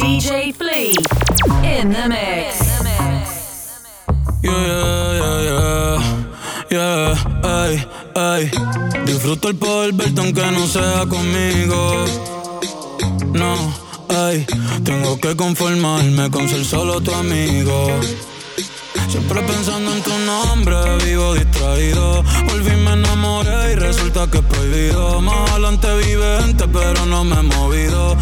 DJ Flea in the mix. Yeah, yeah, yeah, yeah, ay, ay. Disfruto el poder verte aunque no sea conmigo. No, ay, tengo que conformarme con ser solo tu amigo. Siempre pensando en tu nombre, vivo distraído. Volví, me enamoré y resulta que es prohibido. Más adelante vive gente, pero no me he movido.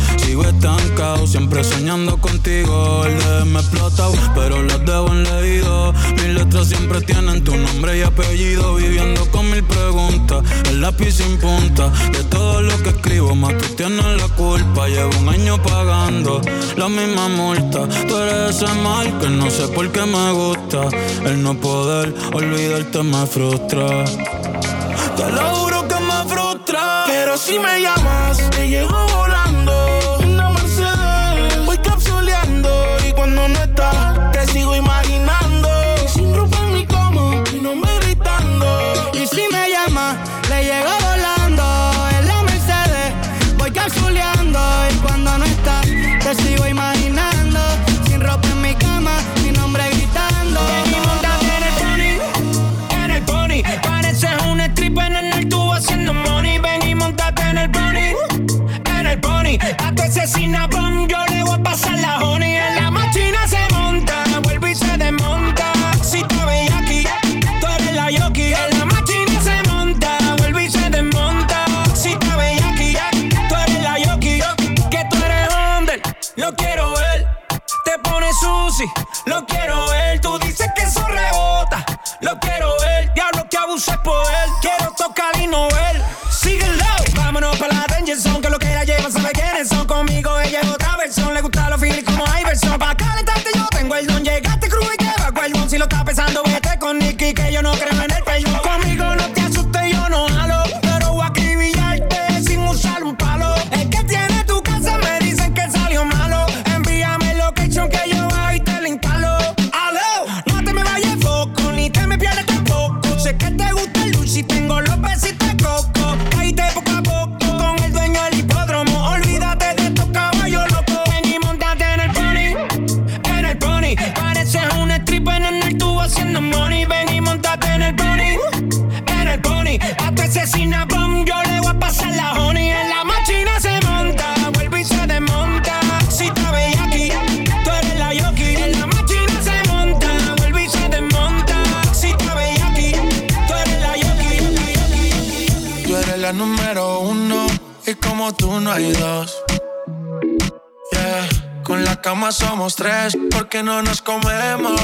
Estancado, siempre soñando contigo. El me explotado, pero las debo en leído. Mis letras siempre tienen tu nombre y apellido. Viviendo con mil preguntas, el lápiz sin punta. De todo lo que escribo, más tú tienes la culpa. Llevo un año pagando la misma multa. Tú eres ese mal que no sé por qué me gusta. El no poder olvidarte me frustra. Te lo juro que me frustra. Pero si me llamas, te llego asesina bum, yo le voy a pasar la honey. En la máquina se monta, vuelve y se desmonta. Si te veis aquí, tú eres la yoki. En la máquina se monta, vuelve y se desmonta. Si te veis aquí, tú eres la yoki. Que tú eres hombre, lo quiero ver. Te pones sushi, lo quiero ver. Tú dices que eso rebota, lo quiero ver. Diablo que abuses por él, quiero tocar y no ver. Como tú no hay dos. Yeah. Con la cama somos tres porque no nos comemos.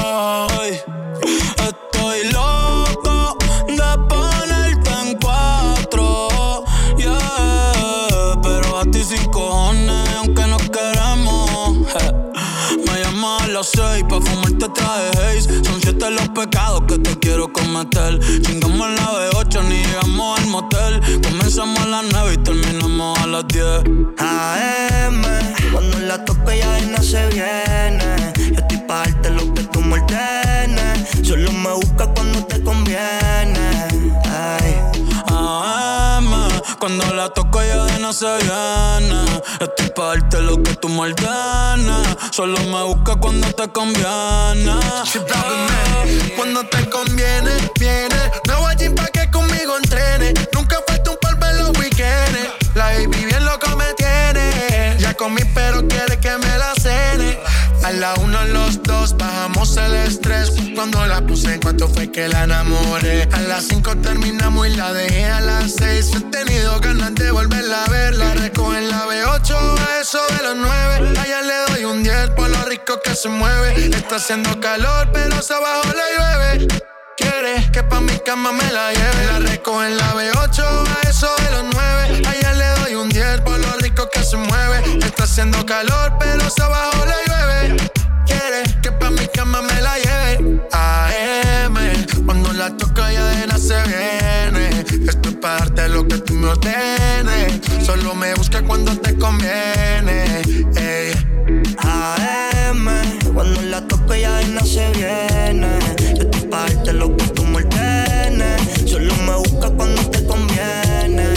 Estoy loco de ponerte en cuatro. Yeah, pero a ti sin cojones, aunque no queremos. je. Me llamas a las seis pa' fumarte traje haze. Son siete los pecados que te quiero cometer. Chingamos la B8, ni llegamos al motel. Comenzamos a las nueve y terminamos a las diez. AM, cuando la toco ya no se viene. Cuando la toco ya de no se viene. Estoy pa' darte lo que tú me ordenes. Solo me busca cuando te conviene. Cuando te conviene, viene. Nuevo gym pa' que conmigo entrene. Nunca falta un polvo en los weekends. La baby bien loco me tiene. Ya comí, pero quiere que me la cene. A la uno, los bajamos el estrés. Cuando la puse, en cuanto fue que la enamoré. A las cinco terminamos y la dejé a las seis. He tenido ganas de volverla a ver. La recojo en la B8, a eso de los nueve. Allá le doy un 10 por lo rico que se mueve. Está haciendo calor, pero se abajo le llueve. Quiere que pa' mi cama me la lleve. La recojo en la B8, a eso de los 9. Allá le doy un 10 por lo rico que se mueve. Está haciendo calor, pero se abajo le llueve. Cama me la lleve. AM, cuando la toca ya de nada se viene. Estoy pa' darte lo que tú me ordenes. Solo me busca cuando te conviene. Ey. AM, cuando la toco ya de no se viene. Yo estoy pa' darte lo que tú me ordenes. Solo me busca cuando te conviene.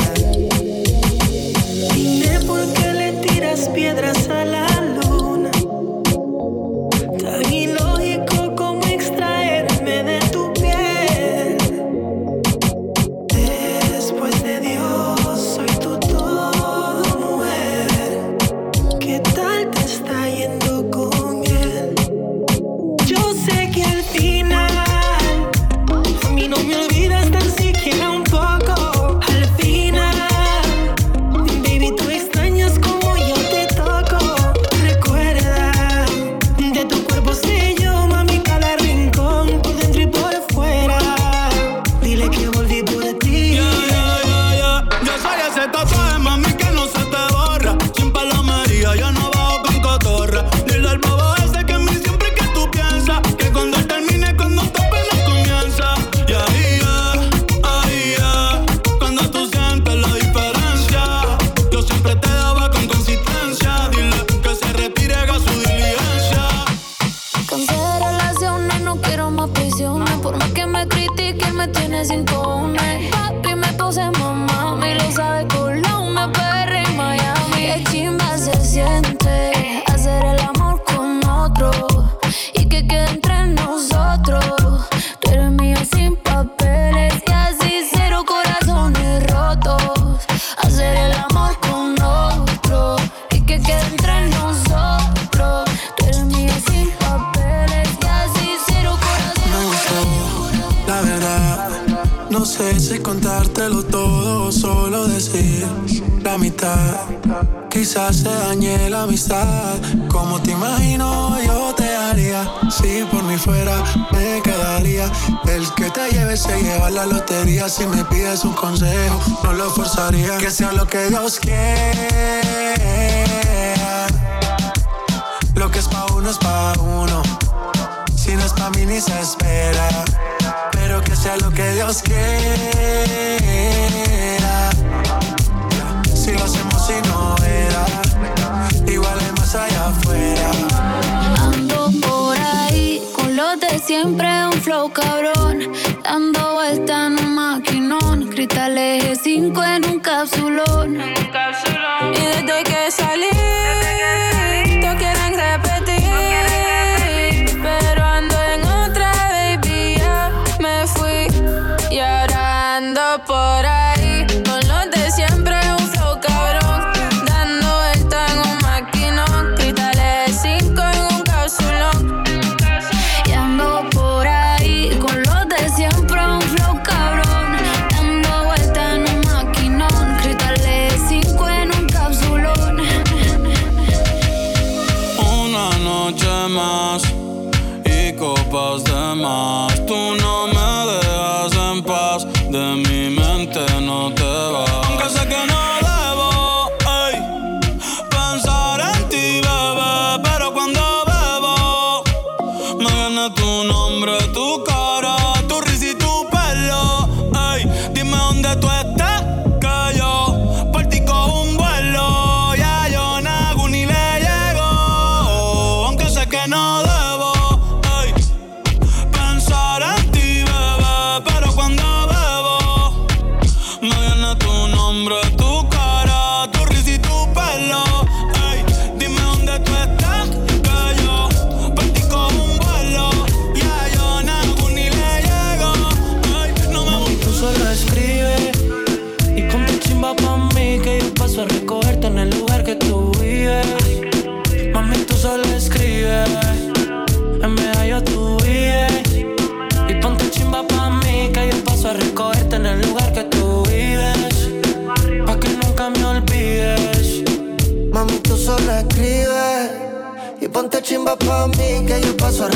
Dime por qué le tiras piedras a la Si me pides un consejo, no lo forzaría. Que sea lo que Dios quiera aleje 5 en un cápsulón. más y copas de más. chimba pa' mí que yo paso a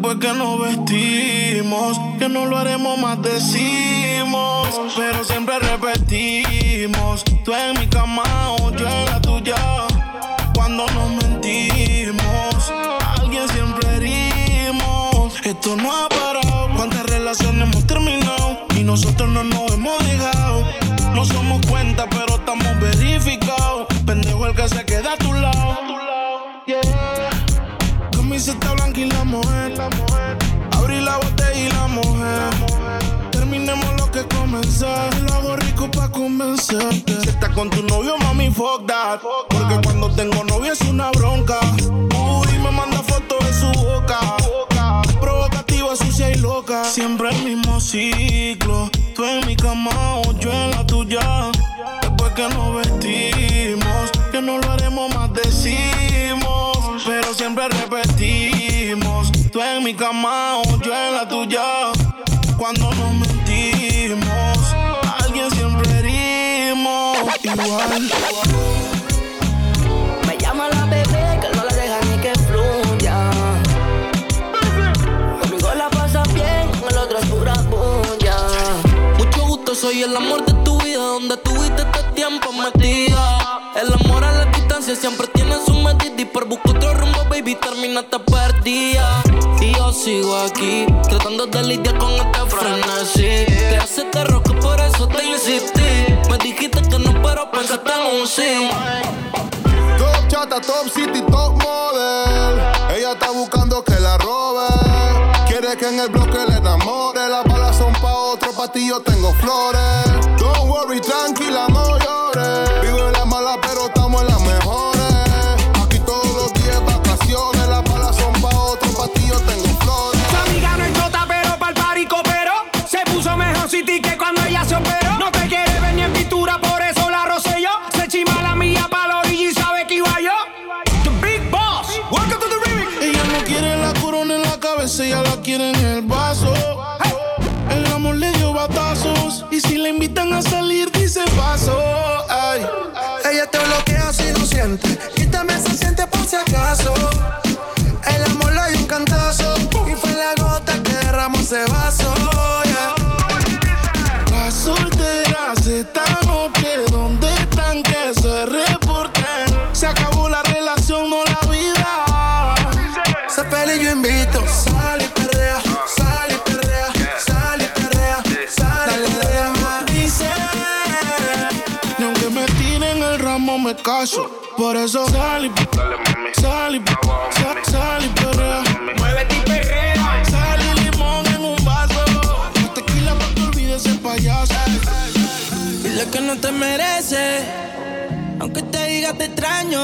Después que nos vestimos, que no lo haremos más decimos. Pero siempre repetimos. Tú en mi cama o yo en la tuya. Cuando nos mentimos, alguien siempre herimos. Esto no ha parado. ¿Cuántas relaciones hemos terminado? Y nosotros no nos hemos dejado. No somos cuenta, pero estamos verificados. Pendejo el que se queda a tu lado. Camiseta blanca y la mujer. Abrí la botella y la mujer. Terminemos lo que comencé. Lo hago rico pa' convencerte. Si estás con tu novio, mami, fuck that. Porque cuando tengo novio es una bronca. Uy, me manda fotos de su boca. Provocativa, sucia y loca. Siempre el mismo ciclo. Tú en mi cama o yo en la tuya. Después que nos vestimos, en mi cama o yo en la tuya. Cuando nos mentimos, alguien siempre herimos. Igual. Me llama la bebé que no la deja ni que fluya. Conmigo la pasa bien, con el otro es pura bulla. Mucho gusto, soy el amor de tu vida, donde tuviste este tiempo metida. El amor a la distancia siempre tiene buscar otro rumbo, baby, terminaste perdida. Y yo sigo aquí, tratando de lidiar con este frenesí. Te hace terror que por eso te insistí. Me dijiste que no, pero pensaste en un sí. Top chata, top city, top model. Ella está buscando que la robe. Quiere que en el bloque le enamore. Las balas son pa' otro, pa' tengo flores. Salir, dice Por eso sal y sal y sal, sal y perrea. Muévete y perrea. Sal y limón en un vaso. Tequila pa' que olvides el payaso. Dile que no te merece, aunque te diga te extraño.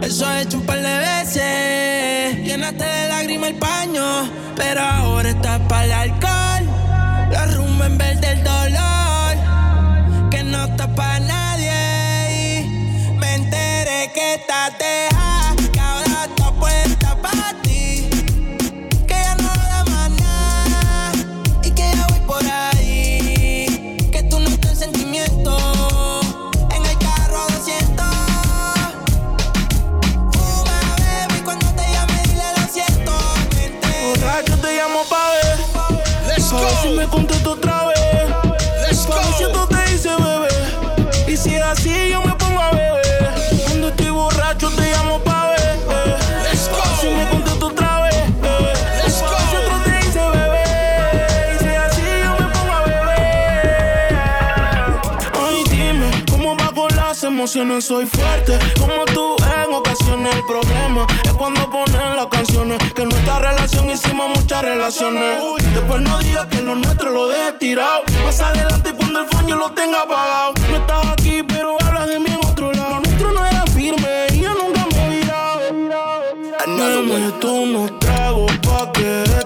Eso he hecho un par de veces. Llenaste de lágrimas el paño, pero ahora estás para el alcohol. La rumba en vez del dolor, que no está para que estás dejando. Soy fuerte. Como tú en ocasiones el problema es cuando ponen las canciones. Que en nuestra relación hicimos muchas relaciones. Después no digas que lo nuestro lo deje tirado. Más adelante cuando el fondo lo tenga apagado. No estás aquí, pero hablas de mí en otro lado. Lo nuestro no era firme y yo nunca me he virado. Dame tú unos tragos pa' que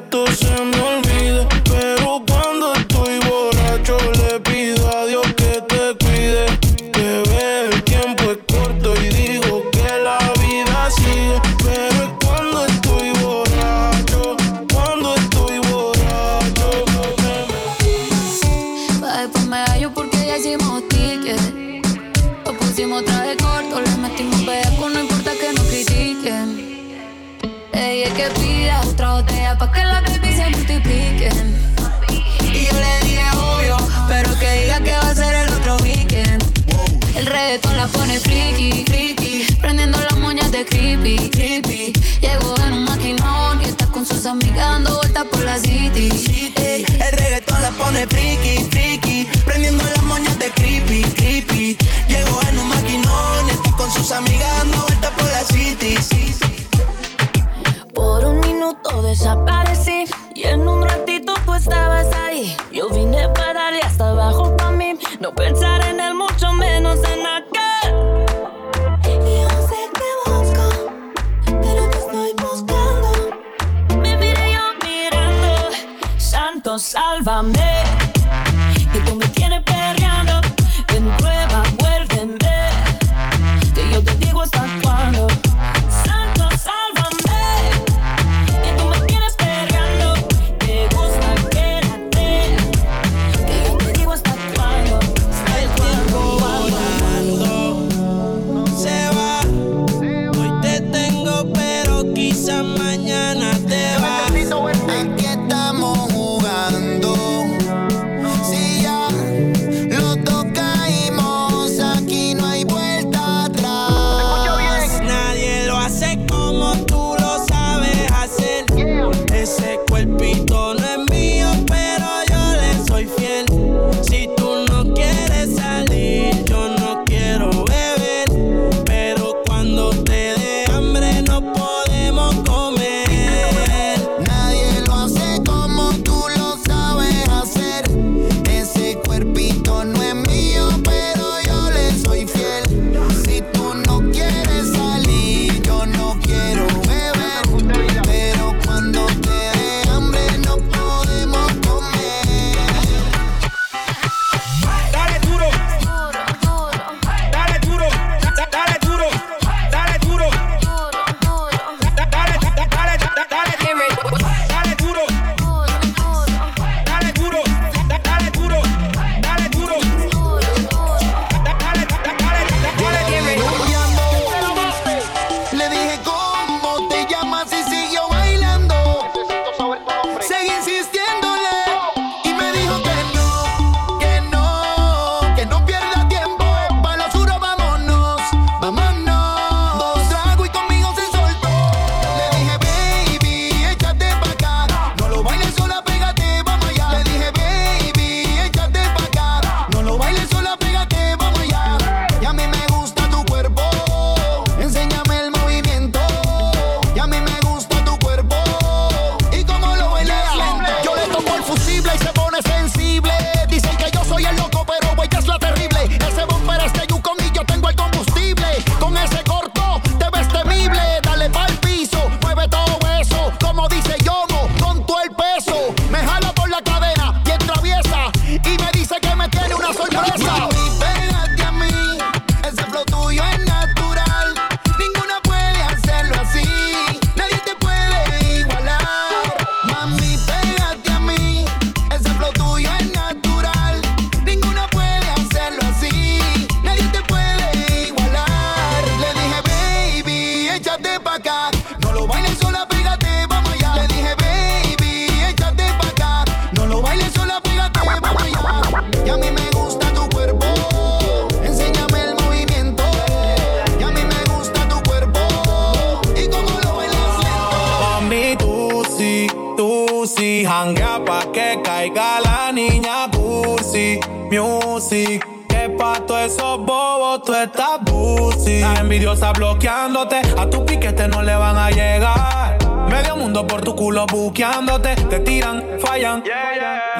por la city. el reggaetón la pone friki, friki.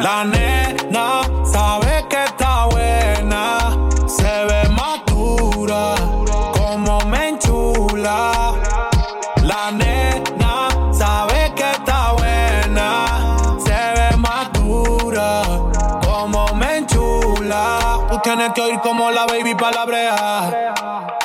La nena sabe que está buena. Se ve madura. Como me enchula. La nena sabe que está buena. Se ve madura. Como me enchula. Tú tienes que oír como la baby palabrea.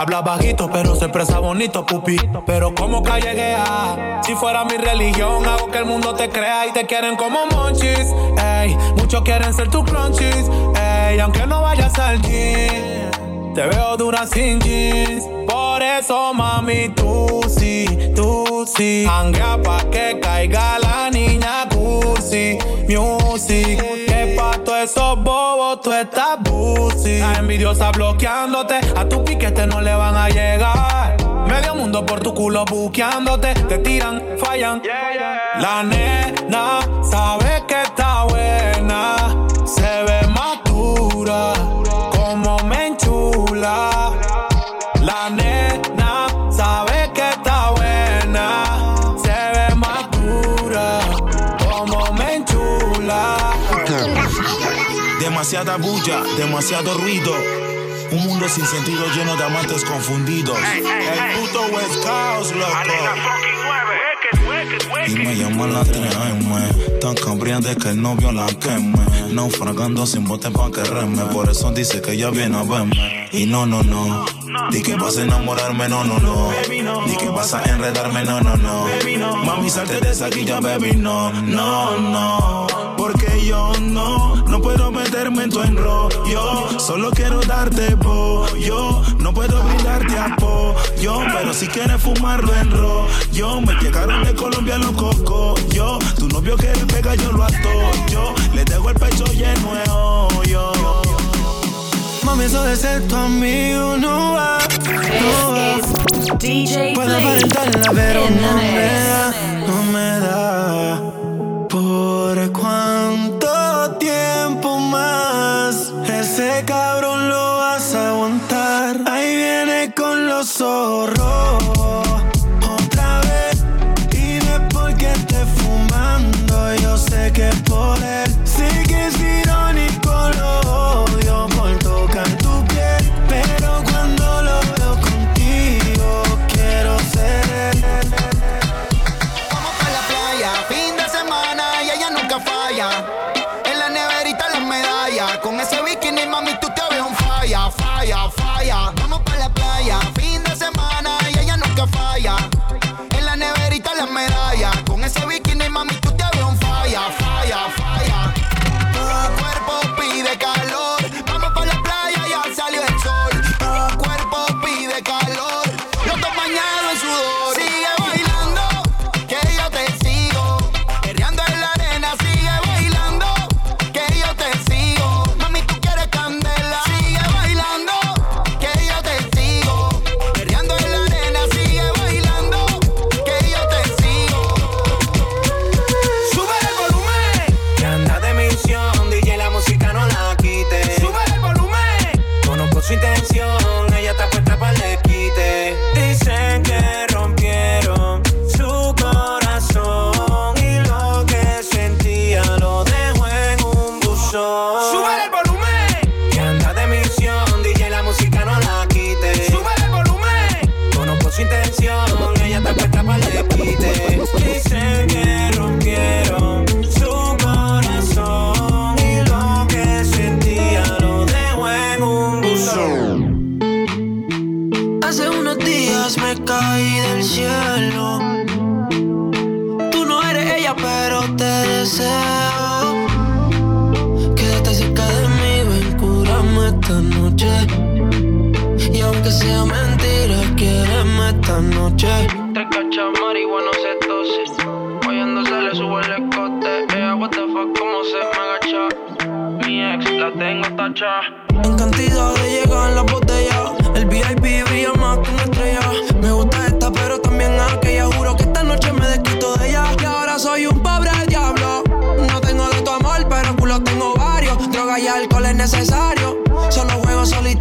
Habla bajito, pero se expresa bonito, pupi. Pero como calleguea. Si fuera mi religión, hago que el mundo te crea y te quieren como monchis. Ey, muchos quieren ser tus crunchies. Ey, aunque no vayas al gym. Te veo dura sin jeans. Por eso, mami, tú sí, tú sí. Hanguea pa' que caiga la niña cursi. Music. Que pa' todos esos bobos estás pussy. La envidiosa bloqueándote. A tu piquete no le van a llegar. Medio mundo por tu culo buqueándote. Te tiran, fallan. La nena sabe que Demasiada bulla, demasiado ruido. Un mundo sin sentido lleno de amantes confundidos. El puto West Coast, loco. Y me llaman la TM, tan cambriante que el novio la queme. Naufragando sin bote pa' que reme, por eso dice que ella viene a verme. Y no, no, no, di que vas a enamorarme, no, no, no. Di que vas a enredarme, no, no, no. Mami, salte de esa guilla, baby, no, no, no. Porque yo no, no puedo meterme en tu enrollo. Solo quiero darte pollo. No puedo brindarte apoyo, pero si quieres fumarlo en rollo. Me llegaron de Colombia los cocos. Yo, tu novio quiere pegar, yo lo atoyo. Le dejo el pecho lleno de hoyo. Mami, eso de ser tu amigo no va, no va. DJ Puedo aparentarla, pero no me da, no me da. Hace unos días me caí del cielo. Tú no eres ella, pero te deseo. Quédate cerca de mí, ven, cúrame esta noche. Y aunque sea mentira, quiéreme esta noche. Te cacha marihuana se tose. Oyendo se le sube el escote. Ella, what the fuck, cómo se me agacha. Mi ex la tengo tacha. En cantidad de innecesario. Solo juego solitario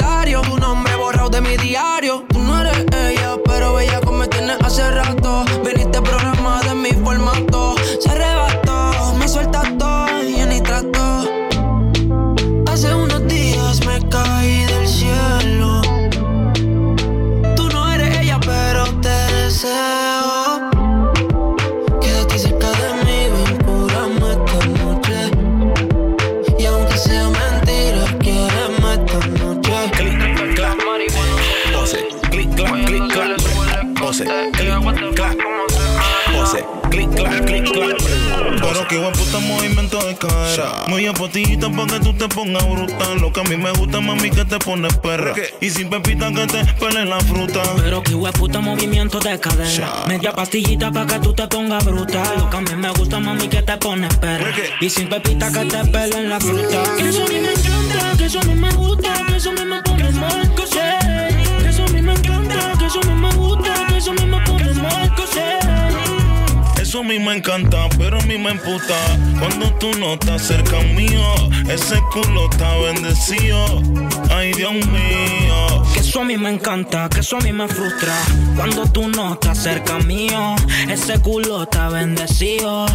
Muy apotita pa' que tú te pongas brutal. Lo que a mí me gusta, mami, que te pones perra. Y sin pepita que te pele la fruta. Pero que puta movimiento de cadera. Media pastillita pa' que tú te pongas brutal. Lo que a mí me gusta, mami, que te pones perra. Y sin pepita que te pele la fruta. Que eso a mí me encanta, que eso a mí me gusta, eso a mí me encanta, pero a mí me emputa. Cuando tú no estás cerca mío, ese culo está bendecido. Ay, Dios mío. Que eso a mí me encanta, que eso a mí me frustra. Cuando tú no estás cerca mío, ese culo está bendecido.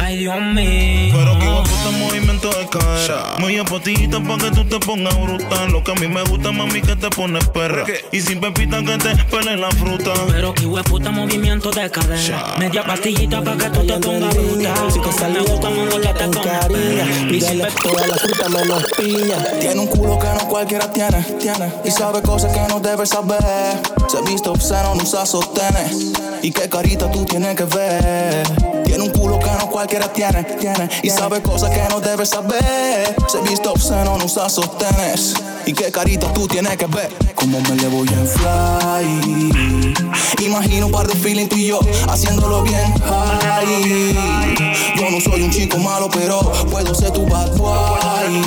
Ay, Dios mío. Pero que puta movimiento de cadera. Muy apotita pa' que tú te pongas brutal. Lo que a mí me gusta, mami, que te pones perra. Y sin pepita que te pele la fruta. Pero que puta movimiento de cadera. Media pastillita pa' que tú te pongas brutal. Si te sale gusta, mami, que te pones perra. Y sin toda la fruta menos piña. Tiene un culo que no cualquiera tiene, tiene. Y sabe cosas que no debes saber. Se viste obsceno, no usa sostenes. Y qué carita tú tienes que ver. Tiene un culo que no cualquiera tiene, tiene. Y sabe cosas que no debe saber. Se viste obsceno, no usa sostenes. Y qué carita tú tienes que ver. Cómo me le voy a fly. Imagino un par de feeling tú y yo haciéndolo bien. Yo no soy un chico malo, pero puedo ser tu bad boy.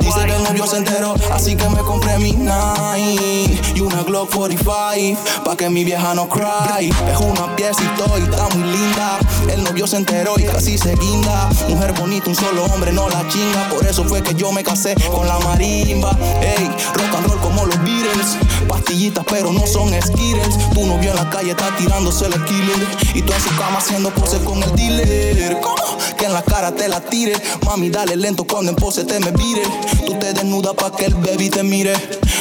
Dice que el novio se enteró, así que me compré mi y una Glock 45 pa que mi vieja no cry. Es una piecito y está muy linda. El novio se enteró y casi se guinda. Mujer bonita, un solo hombre no la chinga. Por eso fue que yo me casé con la marimba. Ey, rock and roll como los Beatles. Pastillitas, pero no son Skittles. Tu novio en la calle está tirándose el killer. Y tú en su cama haciendo pose con el dealer. Que en la cara te la tire. Mami, dale lento cuando en pose te me vire. Tú te desnudas pa' que el baby te mire.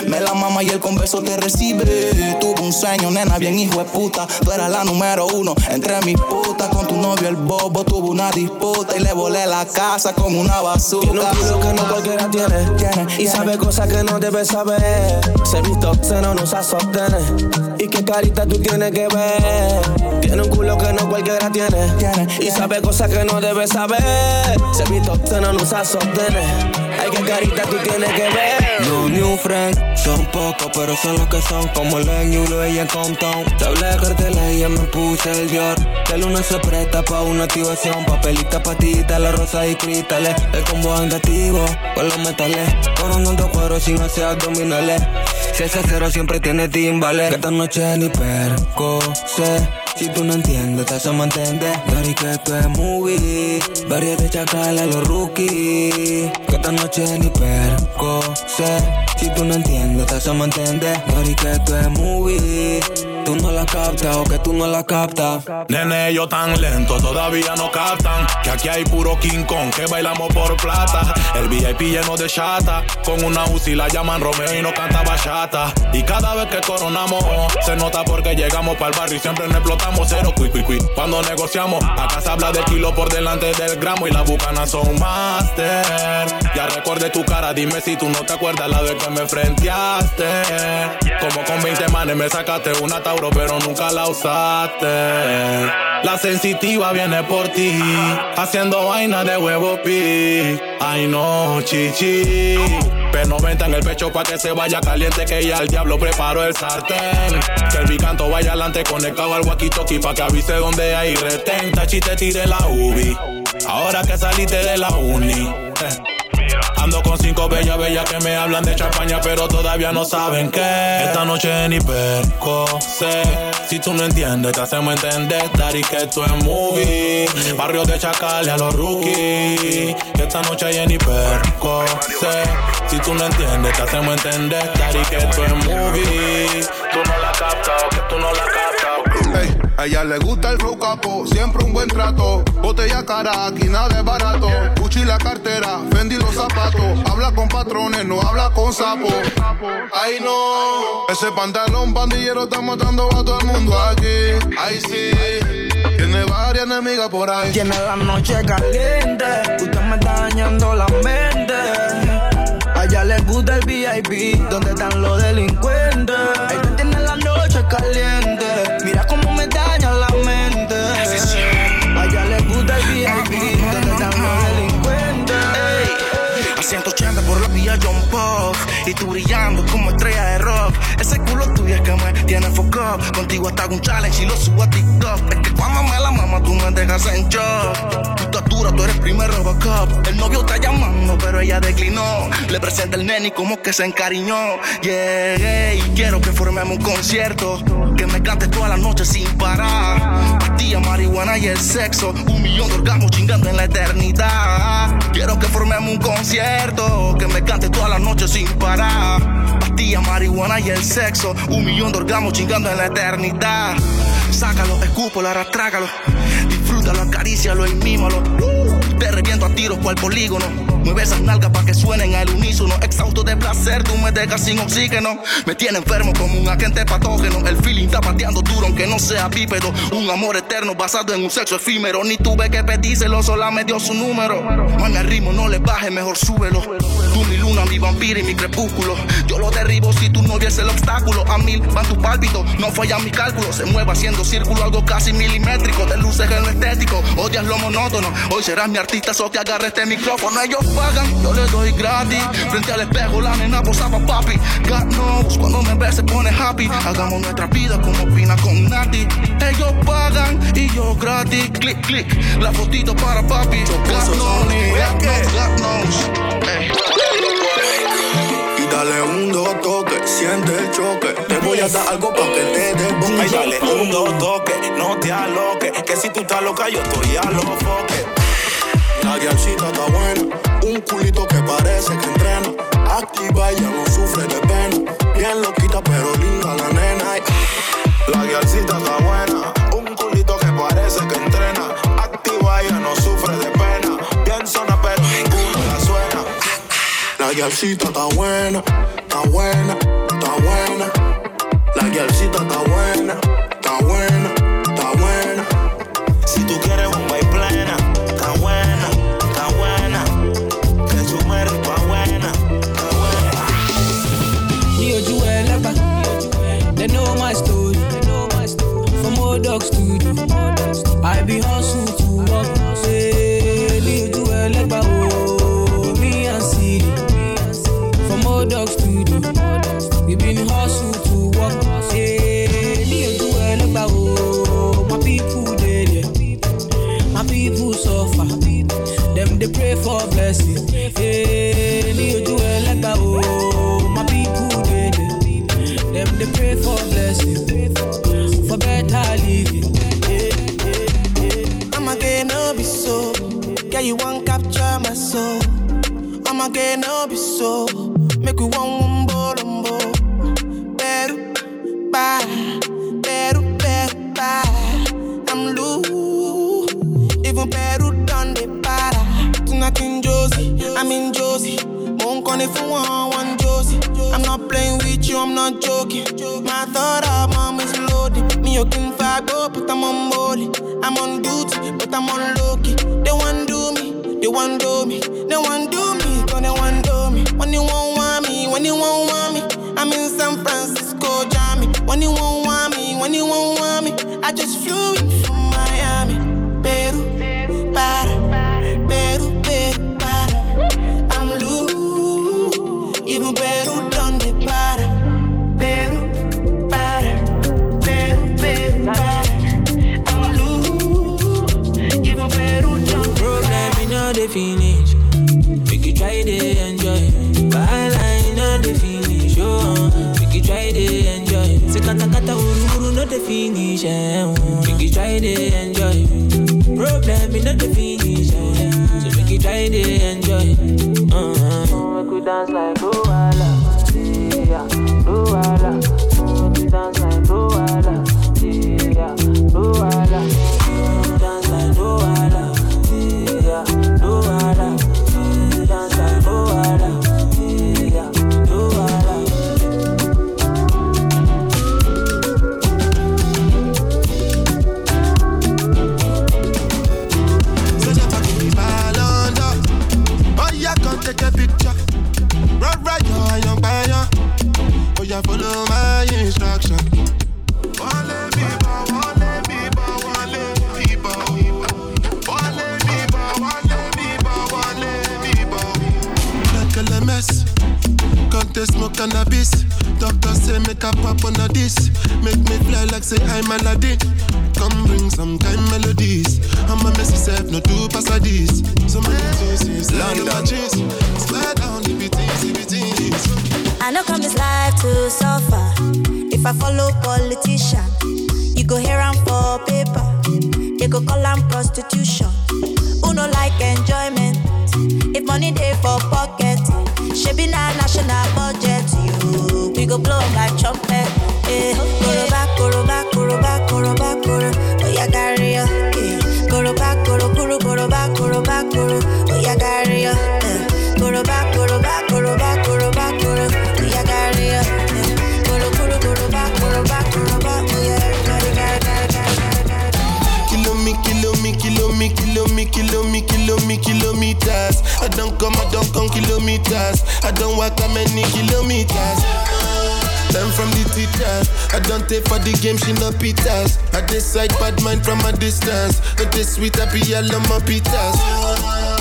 Me la mama y el converso te recibe. Tuve un sueño, nena, bien hijo de puta. Tú eras la número uno entre mis putas. Con tu novio el bobo tuvo una disputa y le volé la casa con una bazooka. Tiene un culo que no cualquiera tiene, tiene y sabe cosas que no debe saber. Se visto obsceno, no usa sostenes. Y qué carita tú tienes que ver. Tiene un culo que no cualquiera tiene, tiene y sabe cosas que no debe saber. Se visto obsceno, no usa sostenes. Ay, qué carita tú tienes que ver. No new friends, son pocos, pero son los que son. Como el Yulo y el Compton. Te hablé de cartela y ya me puse el Dior. Que luna se presta pa' una activación. Papelita, patita, la rosa y cristales. El combo andativo con los metales. Coronando cuero sin hacer abdominales. Si ese cero siempre tiene timbales. Que esta noche ni perco sé. Si tú no entiendes, te hacemos entender. Dari que esto es movie. Varias de chacal a los rookies. Que esta noche ni perco sé. Si tú no entiendes, te hacemos entender. Dari que esto es movie. Tú no la captas o que tú no la captas. Nene, ellos tan lento, todavía no captan. Que aquí hay puro King Kong, que bailamos por plata. El VIP lleno de chata. Con una UCI la llaman Romeo y no canta bachata. Y cada vez que coronamos, se nota porque llegamos para el barrio y siempre nos explotamos cero. Cui. Cuando negociamos, acá se habla de kilo por delante del gramo y las bucanas son master. Ya recordé tu cara, dime si tú no te acuerdas la vez que me frenteaste. Como con 20 manes me sacaste una Tauro, pero nunca la usaste. La sensitiva viene por ti, haciendo vaina de huevo pi. Ay no, chichi. P90 en el pecho pa' que se vaya caliente, que ya el diablo preparó el sartén. Que el bicanto vaya adelante conectado al walkie-talkie pa' que avise donde hay retén. Tachi te tire la ubi, ahora que saliste de la uni. Ando con cinco bellas, bellas que me hablan de champaña, pero todavía no saben que esta noche ni perco sé. Si tú no entiendes, te hacemos entender, Dari, que esto es movie. Barrio de chacales a los rookies. Esta noche ni perco sé. Si tú no entiendes, te hacemos entender, Dari, que esto es movie. Tú no la captas, que tú no la captas. A ella le gusta el flow capo, siempre un buen trato. Botella cara, aquí nada es barato. Gucci la cartera, Fendi los zapatos. Habla con patrones, no habla con sapos. Ay no, ese pantalón pandillero está matando a todo el mundo aquí. Ay sí, tiene varias enemigas por ahí. Tiene la noche caliente, usted me está dañando la mente. A ella le gusta el VIP, donde están los delincuentes. jump y tú brillando como estrella de rock. Ese culo tuyo es que me tiene foco. Contigo hasta un challenge y lo subo a TikTok. Es que cuando me la mama tú me dejas en shock. Tu estatura, tú eres primer Robocop. El novio está llamando, pero ella declinó. Le presenta el nene y como que se encariñó. Yeah, y quiero que formemos un concierto. Que me cantes toda la noche sin parar. Pastilla, marihuana y el sexo. Un millón de orgasmos chingando en la eternidad. Quiero que formemos un concierto. Que me cantes toda la noche sin parar. Pastilla, marihuana y el sexo. Un millón de orgasmos chingando en la eternidad. Sácalo, escúpalo, arrastrágalo. Disfrútalo, acarícialo y mímalo. Te reviento a tiros cual polígono. Mueve esas nalgas para que suenen al unísono. Exhausto de placer, tú me dejas sin oxígeno. Me tiene enfermo como un agente patógeno. El feeling está pateando duro aunque no sea bípedo. Un amor eterno basado en un sexo efímero. Ni tuve que pedírselo, sola me dio su número. Mami, al ritmo no le baje, mejor súbelo. Tú mi luna, mi vampiro y mi crepúsculo. Yo lo derribo si tú no vieses el obstáculo. A mil van tus pálpitos, no fallan mis cálculos. Se mueve haciendo círculo, algo casi milimétrico. De luces en estético, odias lo monótono. Hoy serás mi artista, so que agarre este micrófono. Ellos pagan, yo les doy gratis. Frente al espejo, la nena posaba papi. God knows, cuando me ve se pone happy. Hagamos nuestra vida como Pina con Nati. Ellos pagan y yo gratis. Click, click, la fotito para papi. God knows, God knows, God knows. Ey. Y dale un dos toque, siente el choque. Te voy a dar algo pa' que te des Ay, dale un dos toque, no te aloques. Que si tú estás loca, yo estoy a los foques. La guialcita está buena, un culito que parece que entrena. Activa ya no sufre de pena. Bien loquita, pero linda la nena. La guialcita está buena, un culito que parece que entrena. Activa, ella no sufre de pena. Bien zona, pero ninguno la suena. La guialcita está buena, está buena, está buena. La guialcita está buena, está buena, Girl, you want capture my soul. I'ma get no be so. Make we one umbo lumbo. Beru, ba, beru, beru, ba. I'm loose. Even Peru done the para. Tonight in Josie, I'm in Josie. Won't call if you want one Josie. I'm not playing with you, I'm not joking. My thought of mom is loaded. Me, you can fight, go, but I'm on molly. I'm on duty, but I'm on low key. They want do me, they want the finish. Eh. oh. We could try to enjoy. Problem the finish. Eh. So could try to enjoy. Uh-huh. We could dance like yellow my pitas.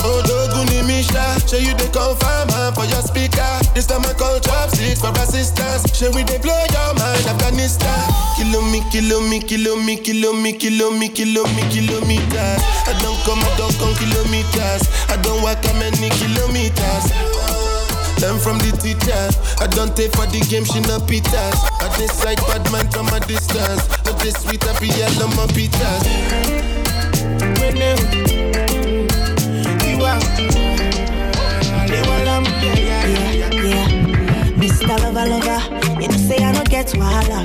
Oh, Doguni Misha, show you the confirm man for your speaker. This time I call chopsticks for assistance. Show we they blow your mind, Afghanistan. Kilo me, kilo me, kilo me, kilo me, kilo me, kilo me, kilometers. I don't come, I don't come kilometers. I don't walk that many kilometers. Learn from the teacher. I don't take for the game, she no pitas. I decide bad man from a distance. But this sweet happy yellow my pitas. Make you no say I no get wahala.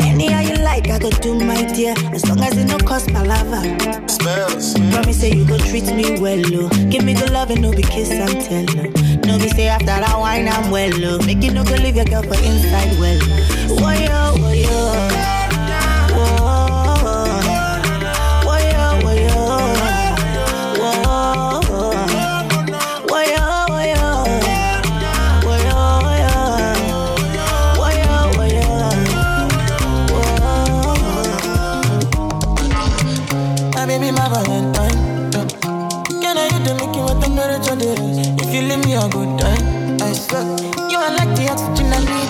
Any I you like, I gotta do my dear. As long as it don't cost palava. Smells. Promise say you gonna treat me well, look. Give me the love and tell. Oh. no be say after that wine, I'm well, lo. Make you no go leave your girl for inside well. Woyo, woyo.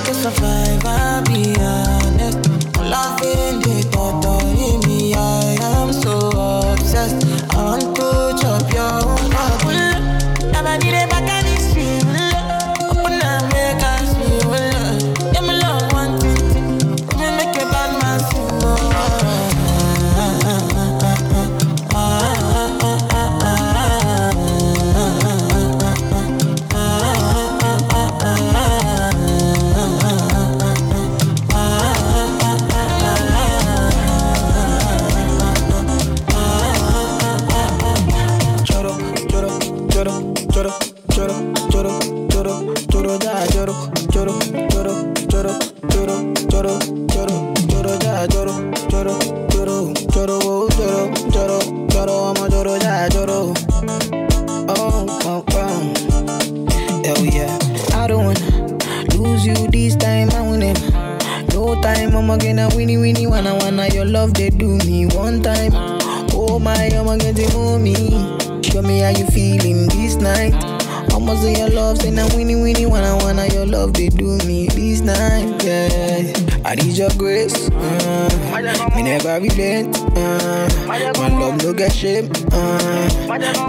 To survive. I'll be honest. Loving love they do me one time. Oh my, I'ma get it me. Show me how you feeling this night. I'ma say your love, say now winnie winnie wanna wanna your love they do me this night. Yeah, I need your grace. Uh, me never relent. Uh, my love no get shame. Uh,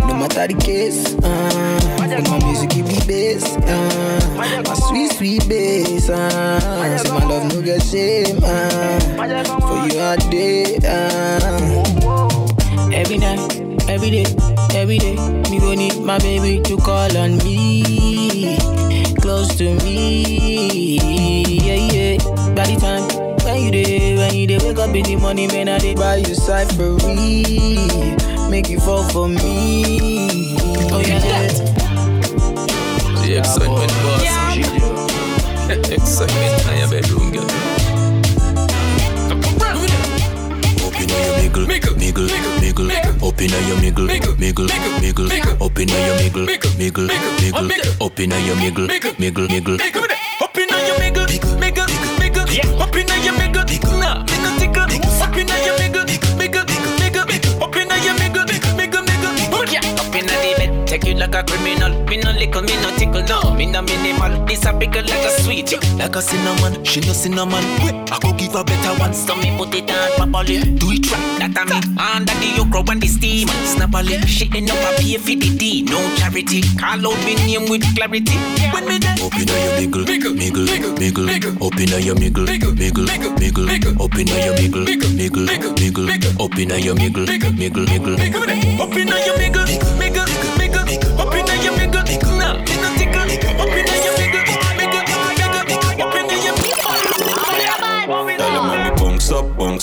no matter the case. Uh, my music give me bass. Uh, my sweet sweet bass. Uh, so my love no get shame. Uh, for you all day. Uh, Every night, every day, every day, me go need my baby to call on me, close to me, yeah yeah. By the time day, when you day, wake up in the morning, man, I dey buy you side for me, make you fall for me. Oh yeah, The excitement boss. excitement in your bedroom, girl. Up inna your miggle, miggle, miggle. Up inna your miggle, miggle, miggle. Up inna your miggle, miggle, miggle. Up inna your miggle, miggle, miggle. You like a criminal. Me no lickle, me no tickle, no. Me no minimal. This a pickle like a sweet, yo. Like a cinnamon, she no cinnamon. I go give a better one. So me put it on properly. Do it right, that a me. Under the okra when the steam. Snap a lip, shit ain't a pay for the D. No charity. Call out me name with clarity. When me there. Up your miggle, miggle, miggle, miggle. Up your miggle, miggle, miggle. Up your miggle, miggle, miggle. Up your miggle, miggle, miggle. Up your miggle.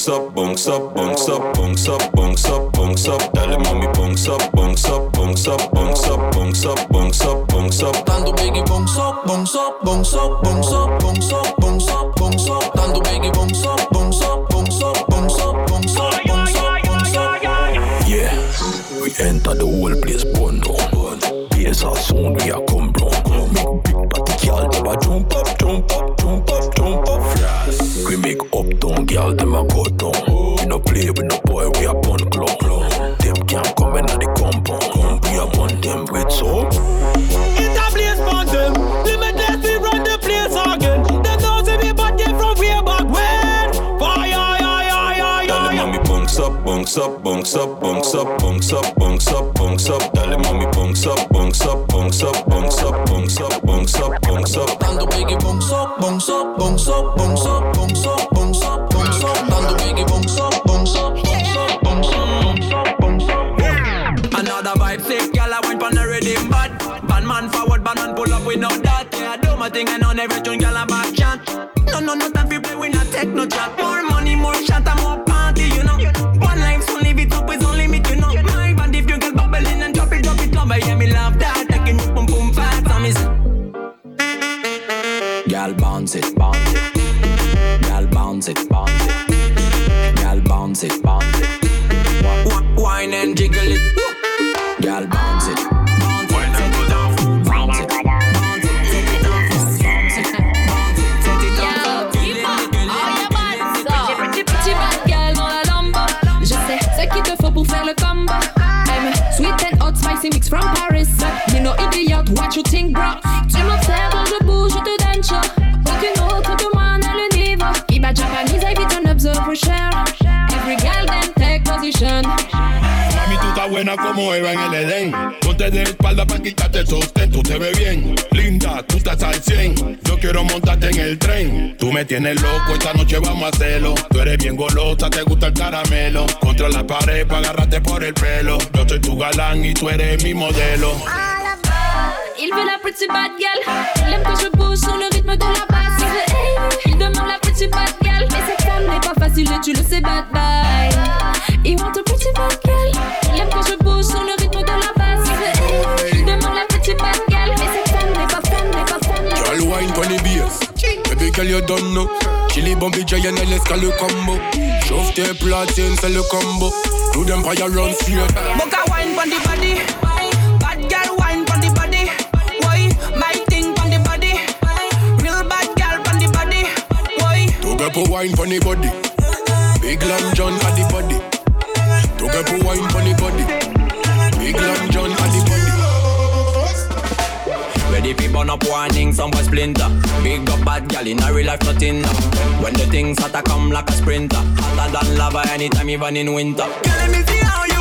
Bounce up, bounce up, bounce up, bounce up, bounce up, bounce up. Dale mami, bounce up, bounce up, bounce up, bounce up, bounce up, bounce up, bounce up. Dando biggie bounce up, bounce up, bounce up, bounce up, bounce up, bounce up, bounce up. Dando biggie bounce up, bounce up, bounce up, bounce up, bounce up, bounce up, bounce up. Yeah, we enter the whole place burn down. Bass a sound we a come down. Make big party girl dem a jump up, girl dem a go down. We no play with no boy, we a burn clown. Them can't come inna the compound. We a burn them with so. It's a place for them. Limitless, we run the place again. Them know say we bad them from way back when. Fire, yeah, yeah, yeah, Dale yeah. mami, bounce up, bounce up, bounce up, bounce up, bounce up, bounce up, bounce up. Dale mami, bounce up, bounce up, bounce up, bounce up, bounce up, bounce up, bounce up. Dando biggie bounce up, bounce up, bounce up, on every tune, girl, I back chant. No, no, no time for play, we not take no chat. Mix from Paris. Como Eva en el Edén. Ponte de espalda para quitarte el sostén. Tú te ves bien, linda, tú estás al 100. Yo quiero montarte en el tren. Tú me tienes loco, esta noche vamos a hacerlo. Tú eres bien golosa, te gusta el caramelo. Contra la pared para agarrarte por el pelo. Yo soy tu galán y tú eres mi modelo. Il veut la pretty bad girl. Il aime que je bouge sur le rythme de la basse. Il demande la pretty bad girl. Mais cette femme n'est pas facile et tu le sais, bad bye. Il want a pretty bad girl. Il aime que je bouge sur le rythme de la basse. Demande la pretty bad girl. Mais cette femme n'est pas femme, n'est pas femme. Girl wine the bass Baby girl you don't know Chili bumpy giant and let's call le combo Chauffe tes platines c'est le combo Do them fire run straight Boca wine pon the body. Why? To get pour wine pon the body Big Long John at the body To get pour wine pon the body Big Long John at the body Ready fi burn up warning, some boy splinter. Big up bad gal in a real life nothing. When the things hotter come like a sprinter, hotter than lava anytime even in winter. Girl, let me see how you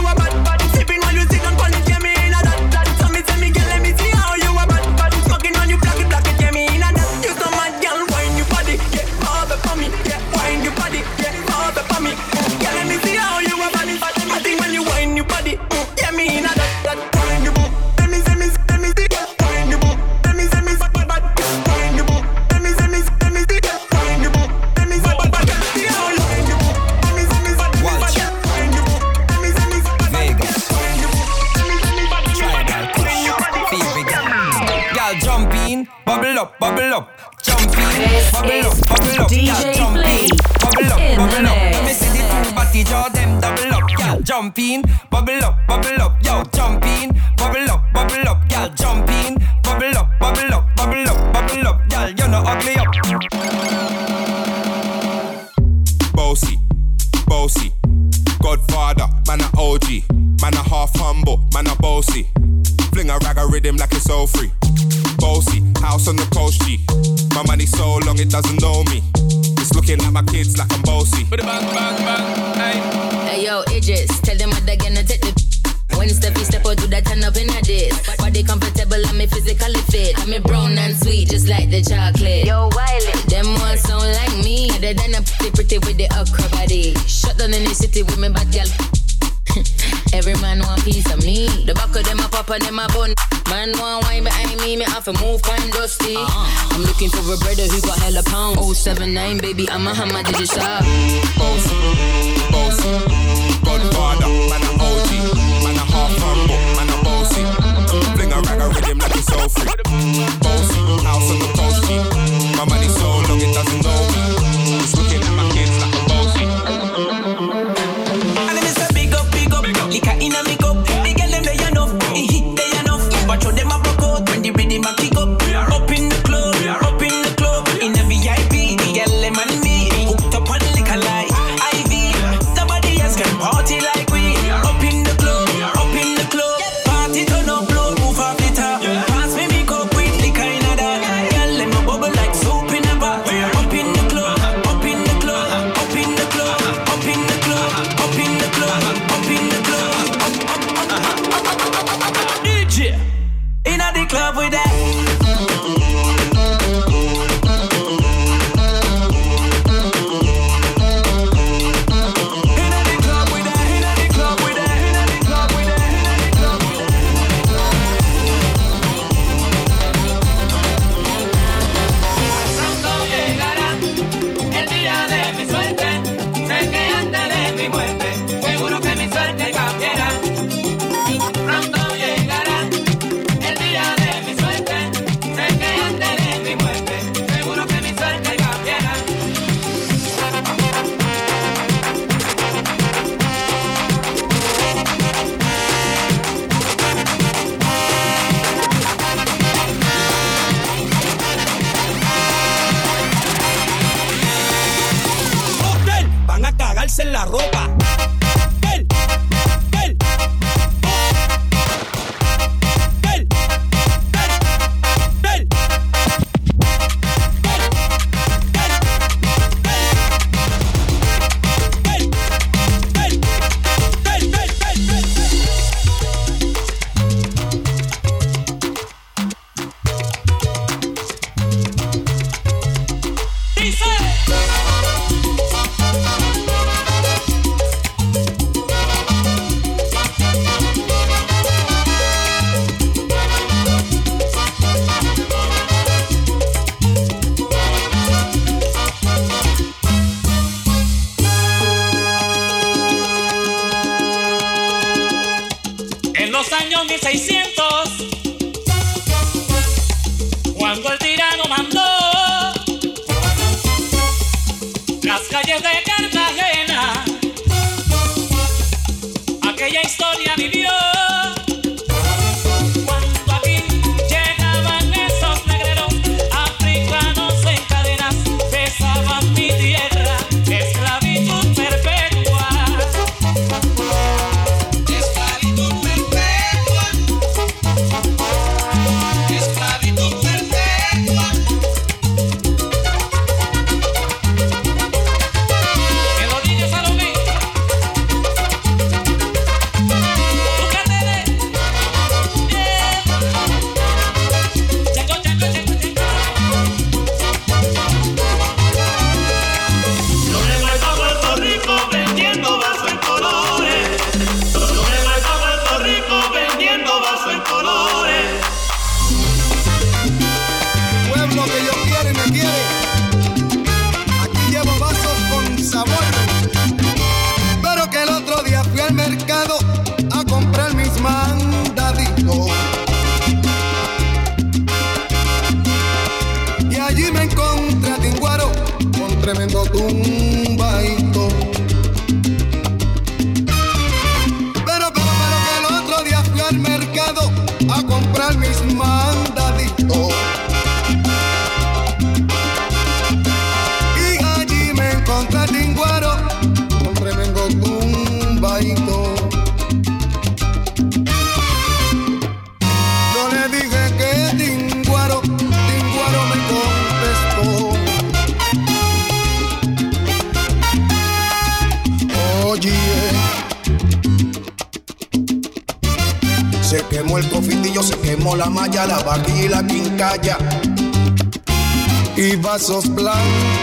bubble up. Jump in, bubble up, bubble up. DJ jump in, bubble up, bubble up. Let me see the full body jaw them double up. Gal jump in, bubble up, bubble up. Yo jump in, bubble up, bubble up. Gal jump in, bubble up, bubble up, bubble up, bubble up. Gal you know ugly up. Bossy, bossy. Godfather, man a OG. Man a half humble, man a bossy. Fling a rag a rhythm like it's all free. Bossy, house on the coast G. My money so long it doesn't know me. It's looking at my kids like I'm bossy. Bang, bang, bang, hey. hey yo, Idris, tell them what they're gonna take the when Steffi step out, do that turn up in a dish. Body comfortable, I'm me physically fit. I'm me brown and sweet, just like the chocolate. Yo, Wiley. Them ones sound like me. Other than a pretty, pretty with the okra body. Shut down in the city with me bad girl. Every man want piece of me. The back of them a pop and them a bun. Man want wine behind me, me have to move fine dusty. Uh-huh. I'm looking for a brother who got hella pounds. 079, baby, I'm a hammer digit shop. Boss, boss, Godfather, man a OG, man a half humble, man a bossy. Fling a rag a rhythm like it's so free. Bossy, house on the coast, My money so long it doesn't know me.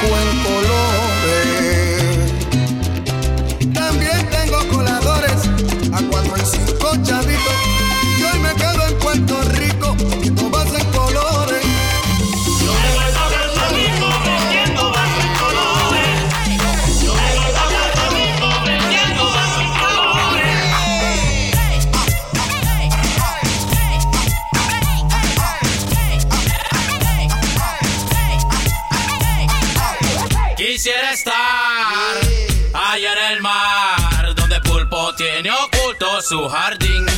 Blancos en so harding.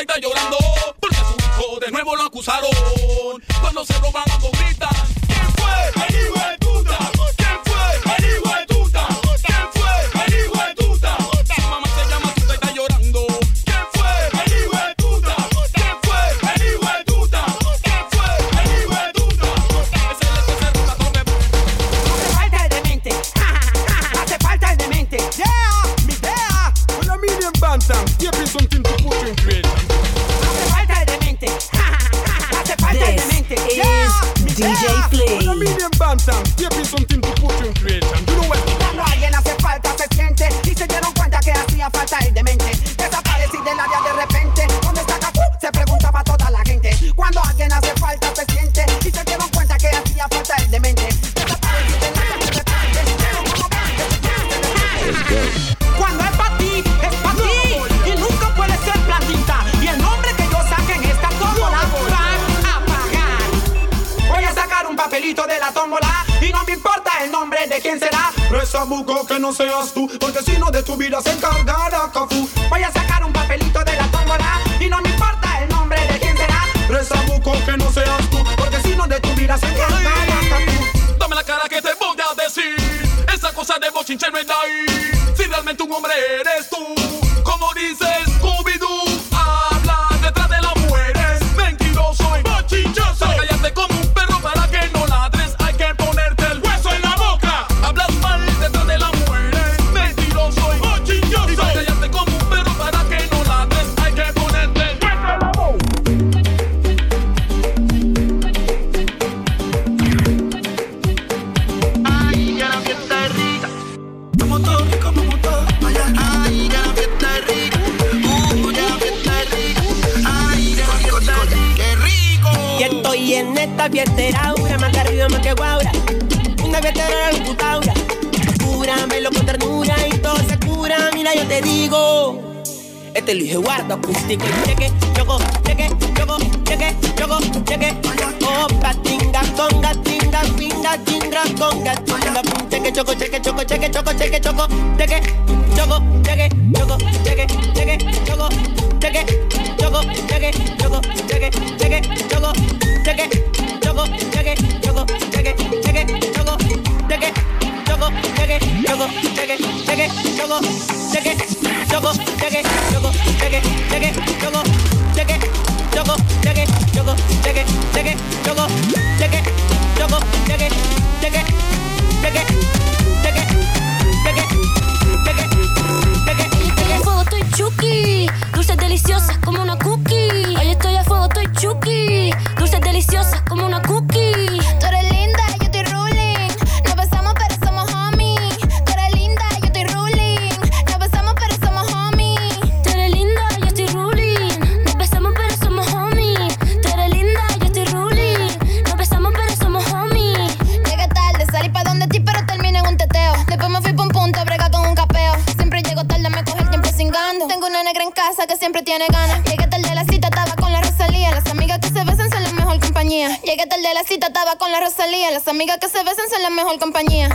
está llorando porque a su hijo de nuevo lo acusaron. Cuando se roban Check it, cheque, it, cheque, it, cheque, it, cheque, it, cheque, it, cheque, it, cheque, cheque, it, cheque, it, cheque, it, cheque, cheque, it, cheque, it, cheque, it, cheque, cheque, it, cheque, it, cheque, it, cheque, cheque, it, cheque, it, cheque, it, cheque, cheque, it, cheque, it, cheque, it, cheque, it, cheque, choco. amigas que se besan son la mejor compañía.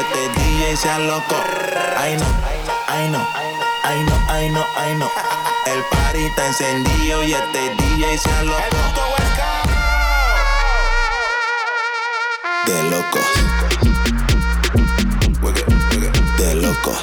este DJ sea loco. Ay no, ay no, ay no, ay no, ay no. El party está encendido y este DJ sea loco. De locos. De locos.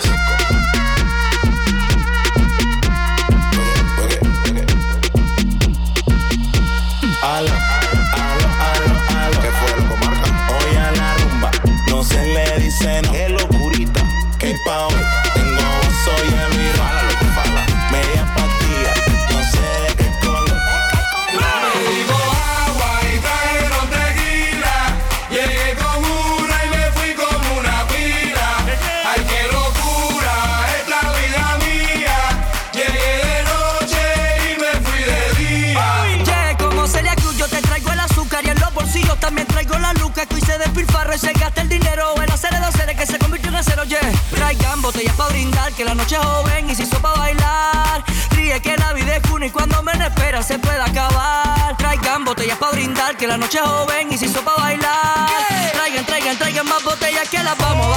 y cuando me espera se pueda acabar. Traigan botellas para brindar, que la noche es joven y se hizo para bailar. Traigan, traigan, traigan más botellas que las vamos a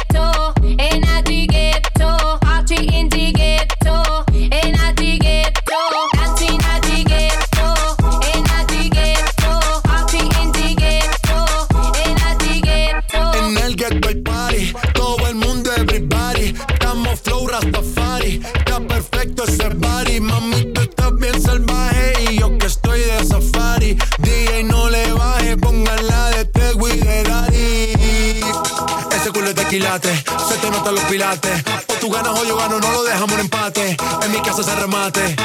los pilates. O tú ganas o yo gano, no lo dejamos en empate. En mi casa se remate.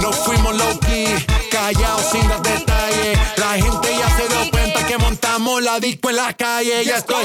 No fuimos low key, callados sin dar detalles. La gente ya se dio cuenta que montamos la disco en la calle. Ya estoy.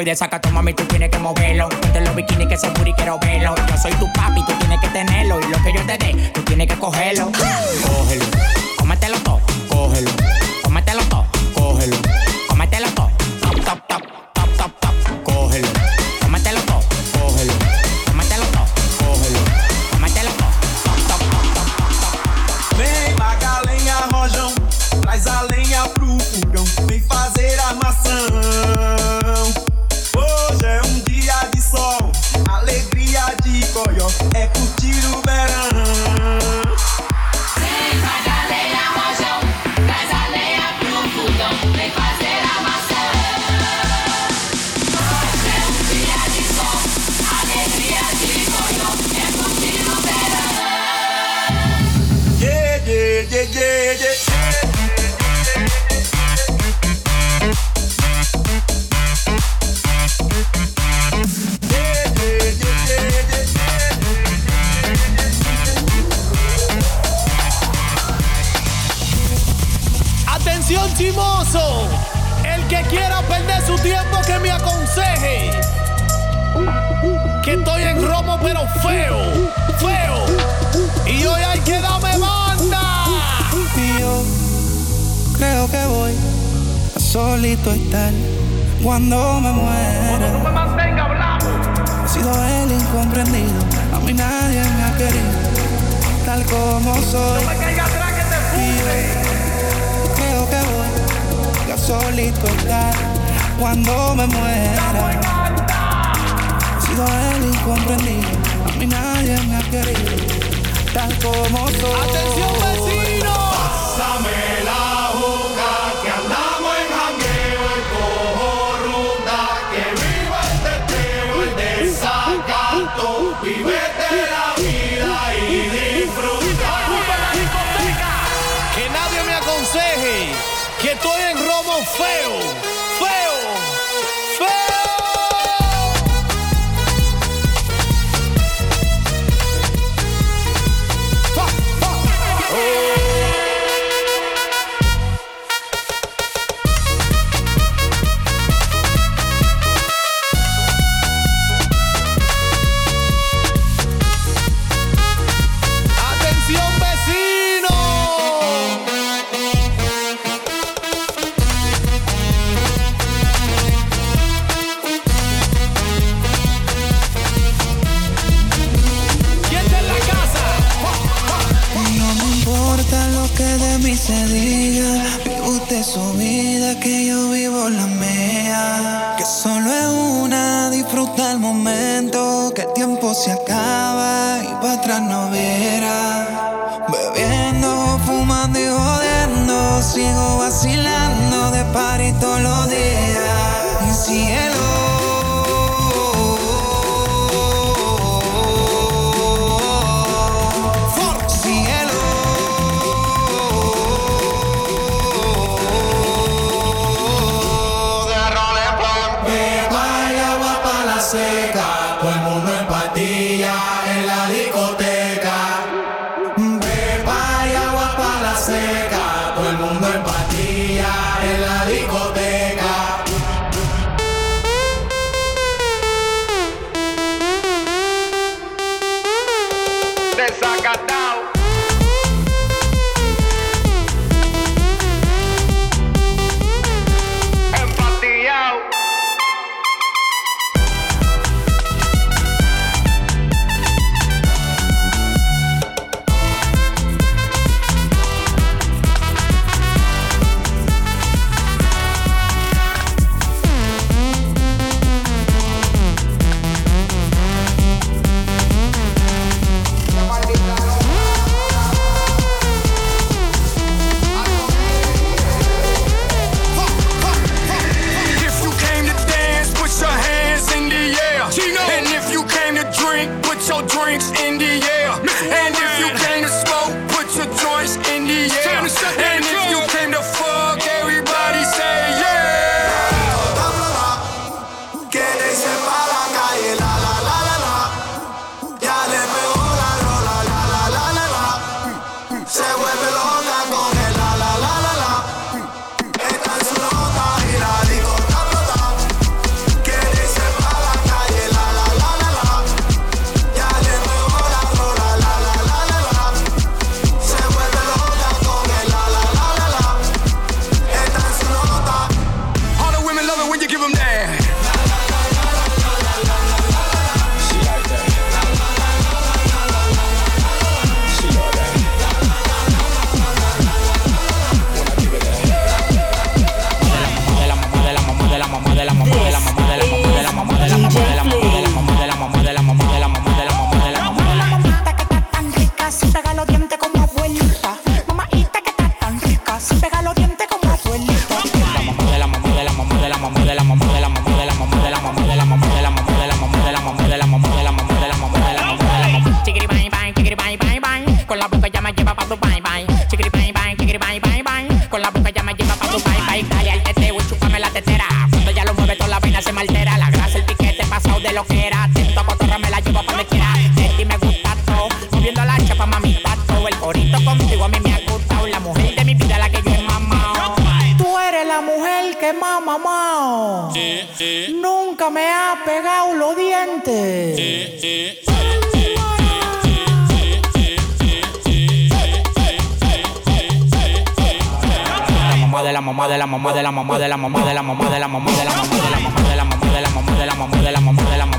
Cura. Estoy de el teteo y chúpame la tetera. Cuando ya lo mueve toda la vaina se me altera. La grasa, el piquete, pasado de lo que era. Atento a cotorra, me la llevo pa' donde quiera. De ti me gusta todo, moviendo la chapa, mami, pato. El corito contigo a mí me ha gustado. La mujer de mi vida, la que yo he. Tú eres la mujer que me ha mamado. Sí, sí. Nunca me ha pegado los dientes. Sí Sí, la mamá de la mamá de la mamá de la mamá de la mamá de la mamá de la mamá de la mamá de la mamá de la mamá de la mamá de la mamá la mamá la mamá